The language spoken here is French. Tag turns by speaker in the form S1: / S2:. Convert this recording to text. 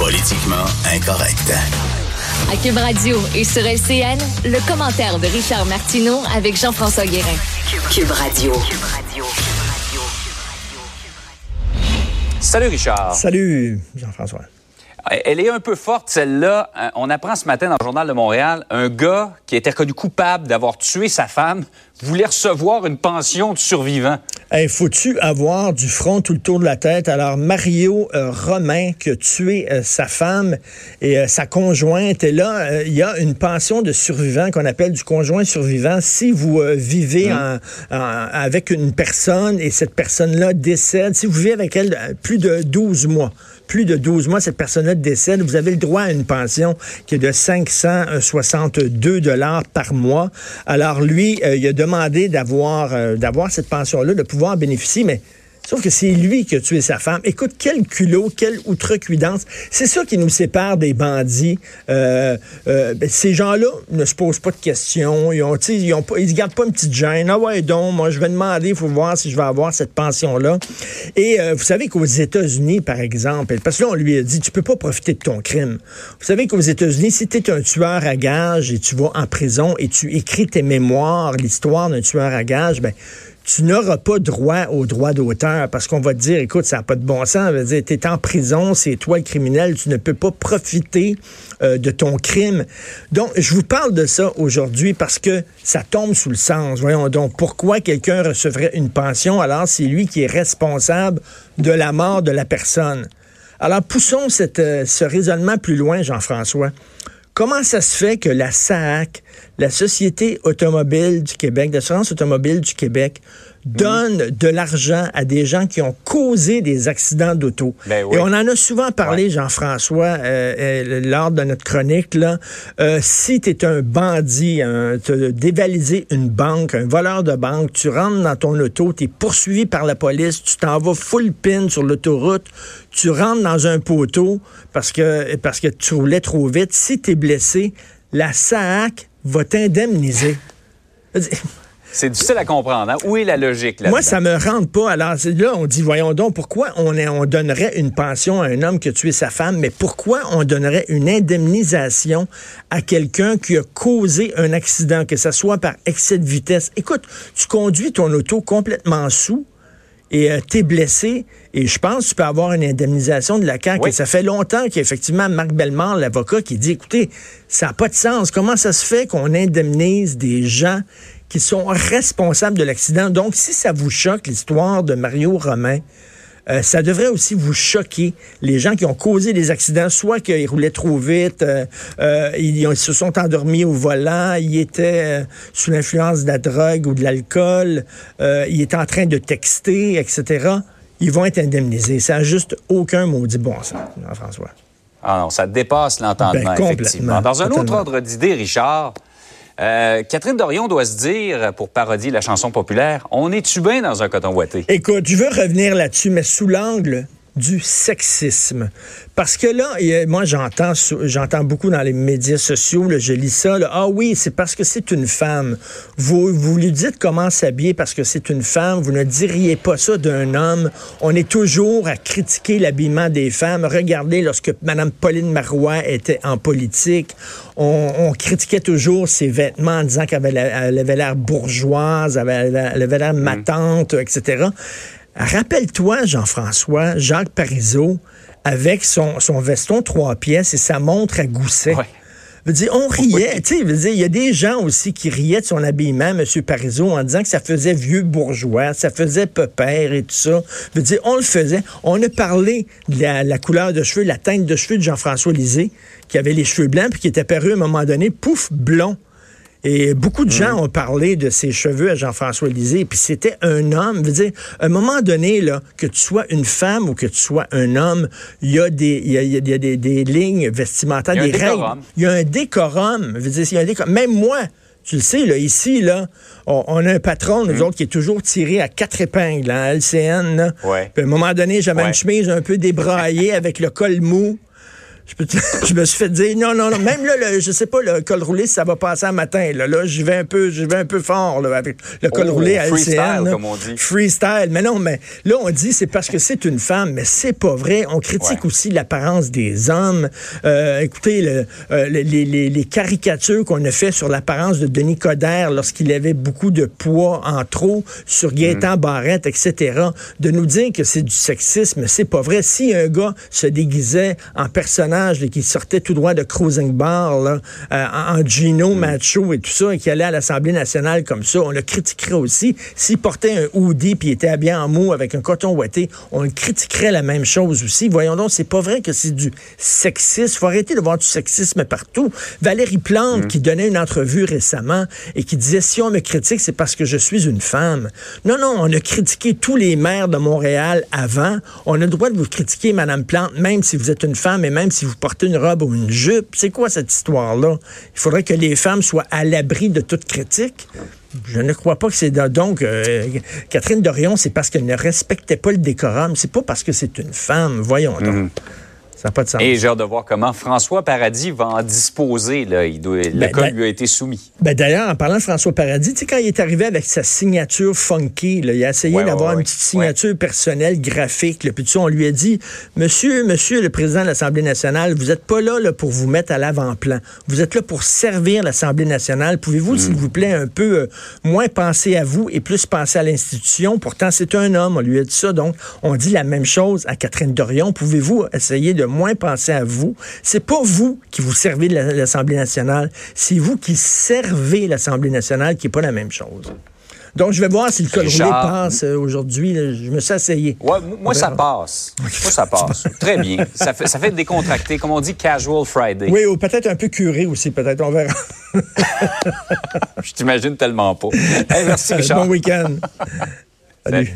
S1: Politiquement incorrect.
S2: À Cube Radio et sur LCN, le commentaire de Richard Martineau avec Jean-François Guérin.
S3: Cube Radio.
S4: Salut Richard.
S5: Salut Jean-François.
S4: Elle est un peu forte, celle-là. Euh, on apprend ce matin dans le Journal de Montréal, un gars qui a été reconnu coupable d'avoir tué sa femme voulait recevoir une pension de survivant.
S5: Hey, Faut-tu avoir du front tout le tour de la tête? Alors, Mario euh, Romain, qui a tué euh, sa femme et sa conjointe, et là, il y a une pension de survivant qu'on appelle du conjoint survivant. Si vous vivez mmh. avec une personne et cette personne-là décède, si vous vivez avec elle plus de 12 mois, plus de 12 mois, cette personne-là décède, vous avez le droit à une pension qui est de 562 dollars par mois. Alors lui, euh, il a demandé d'avoir euh, d'avoir cette pension-là, de pouvoir en bénéficier, mais Sauf que c'est lui qui a tué sa femme. Écoute, quel culot, quelle outrecuidance. C'est ça qui nous sépare des bandits. Euh, euh, ben, ces gens-là ne se posent pas de questions. Ils ont, ils ont ils gardent pas une petite gêne. Ah ouais, donc, moi, je vais demander, il faut voir si je vais avoir cette pension-là. Et euh, vous savez qu'aux États-Unis, par exemple, parce que là, on lui a dit, tu peux pas profiter de ton crime. Vous savez qu'aux États-Unis, si tu es un tueur à gage et tu vas en prison et tu écris tes mémoires, l'histoire d'un tueur à gage, ben, tu n'auras pas droit au droit d'auteur parce qu'on va te dire, écoute, ça n'a pas de bon sens. Tu es en prison, c'est toi le criminel, tu ne peux pas profiter euh, de ton crime. Donc, je vous parle de ça aujourd'hui parce que ça tombe sous le sens. Voyons donc, pourquoi quelqu'un recevrait une pension alors c'est lui qui est responsable de la mort de la personne? Alors, poussons euh, ce raisonnement plus loin, Jean-François. Comment ça se fait que la SAC, la Société automobile du Québec, d'assurance automobile du Québec, donne de l'argent à des gens qui ont causé des accidents d'auto. Ben Et on en a souvent parlé, Jean-François, euh, euh, lors de notre chronique. Là. Euh, si tu es un bandit, tu dévalisé une banque, un voleur de banque, tu rentres dans ton auto, tu es poursuivi par la police, tu t'en vas full pin sur l'autoroute, tu rentres dans un poteau parce que, parce que tu roulais trop vite. Si tu es blessé, la SAC va t'indemniser.
S4: C'est difficile à comprendre. Hein? Où est la logique là
S5: Moi, ça me rentre pas. Alors là, on dit, voyons donc, pourquoi on, on donnerait une pension à un homme qui a tué sa femme, mais pourquoi on donnerait une indemnisation à quelqu'un qui a causé un accident, que ce soit par excès de vitesse? Écoute, tu conduis ton auto complètement sous et euh, t'es blessé, et je pense que tu peux avoir une indemnisation de la CAQ. Et ça fait longtemps qu'effectivement, Marc Bellemare, l'avocat, qui dit, écoutez, ça n'a pas de sens. Comment ça se fait qu'on indemnise des gens qui sont responsables de l'accident. Donc, si ça vous choque, l'histoire de Mario Romain, euh, ça devrait aussi vous choquer. Les gens qui ont causé des accidents, soit qu'ils roulaient trop vite, euh, euh, ils, se sont endormis au volant, ils étaient sous l'influence de la drogue ou de l'alcool, ils étaient en train de texter, etc. Ils vont être indemnisés. Ça n'a juste aucun maudit bon sens, François.
S4: Ah non, ça dépasse l'entendement, ben, effectivement. Dans un autre ordre d'idée, Richard, euh, Catherine Dorion doit se dire, pour parodier la chanson populaire, on est-tu dans un coton ouaté?
S5: Écoute, je veux revenir là-dessus, mais sous l'angle du sexisme. Parce que là, moi, j'entends, j'entends beaucoup dans les médias sociaux, je lis ça, ah oui, c'est parce que c'est une femme. Vous, vous lui dites comment s'habiller parce que c'est une femme, vous ne diriez pas ça d'un homme. On est toujours à critiquer l'habillement des femmes. Regardez, lorsque Mme Pauline Marois était en politique, on, critiquait toujours ses vêtements en disant qu'elle avait l'air bourgeoise, elle avait l'air mm. matante, etc. Rappelle-toi, Jean-François, Jacques Parizeau, avec son, veston trois pièces et sa montre à gousset. dire, on riait, tu sais, il y a des gens aussi qui riaient de son habillement, M. Parizeau, en disant que ça faisait vieux bourgeois, ça faisait peur et tout ça. Veux dire, on le faisait. On a parlé de la, couleur de cheveux, la teinte de cheveux de Jean-François Lisée, qui avait les cheveux blancs, puis qui était apparu à un moment donné, pouf, blond. Et beaucoup de gens ont parlé de ses cheveux à Jean-François Lisée. Puis c'était un homme. Veut dire, à un moment donné, là, que tu sois une femme ou que tu sois un homme, il y a des, il y a, il y a des, des, lignes vestimentaires, des règles. Il y a un décorum. Veut dire, il y a un décorum. Même moi, tu le sais, là, ici, là, on, a un patron, nous hum. autres, qui est toujours tiré à quatre épingles, hein, LCN. Là.
S4: Ouais.
S5: Puis à un moment donné, j'avais une chemise un peu débraillée avec le col mou. Je, me suis fait dire, non, non, non, même là, le, je sais pas, le col roulé, ça va passer un matin. Là, là je vais un peu, je vais un peu fort là, avec le col oh, roulé à
S4: freestyle, comme on dit.
S5: Freestyle. Mais non, mais là, on dit c'est parce que c'est une femme, mais c'est pas vrai. On critique aussi l'apparence des hommes. Euh, écoutez, le, euh, les, les, les, caricatures qu'on a fait sur l'apparence de Denis Coderre lorsqu'il avait beaucoup de poids en trop, sur Gaétan mm. Barrette, etc. De nous dire que c'est du sexisme, c'est pas vrai. Si un gars se déguisait en personnage et qui sortait tout droit de Cruising Bar, là, euh, en Gino mm. Macho et tout ça, et qui allait à l'Assemblée nationale comme ça, on le critiquerait aussi. S'il portait un hoodie puis était habillé en mou avec un coton ouaté, on le critiquerait la même chose aussi. Voyons donc, c'est pas vrai que c'est du sexisme. Faut arrêter de voir du sexisme partout. Valérie Plante, mm. qui donnait une entrevue récemment et qui disait, si on me critique, c'est parce que je suis une femme. Non, non, on a critiqué tous les maires de Montréal avant. On a le droit de vous critiquer, Madame Plante, même si vous êtes une femme et même si vous portez une robe ou une jupe. C'est quoi cette histoire-là? Il faudrait que les femmes soient à l'abri de toute critique. Je ne crois pas que c'est donc euh, Catherine Dorion, c'est parce qu'elle ne respectait pas le décorum. C'est pas parce que c'est une femme. Voyons donc. Mhm.
S4: Et j'ai hâte de voir comment François Paradis va en disposer. Là. Il doit, le ben, cas ben, lui a été soumis.
S5: Ben, D'ailleurs, en parlant de François Paradis, tu sais, quand il est arrivé avec sa signature funky, là, il a essayé d'avoir une petite signature personnelle, graphique. Là, puis on lui a dit, Monsieur, Monsieur le Président de l'Assemblée nationale, vous n'êtes pas là, là, pour vous mettre à l'avant-plan. Vous êtes là pour servir l'Assemblée nationale. Pouvez-vous, s'il mm. vous plaît, un peu euh, moins penser à vous et plus penser à l'institution? Pourtant, c'est un homme. On lui a dit ça. Donc, on dit la même chose à Catherine Dorion. Pouvez-vous essayer de moins penser à vous. C'est pas vous qui vous servez de l'Assemblée nationale, c'est vous qui servez l'Assemblée nationale, qui n'est pas la même chose. Donc, je vais voir si le col roulé passe euh, aujourd'hui. Je me suis essayé.
S4: Ouais, moi, ça passe. Moi, ça passe. Très bien. Ça fait, ça fait décontracté, comme on dit, casual Friday.
S5: Oui, ou peut-être un peu curé aussi, peut-être. On verra.
S4: je t'imagine tellement pas. merci, Richard.
S5: Bon week-end. Salut.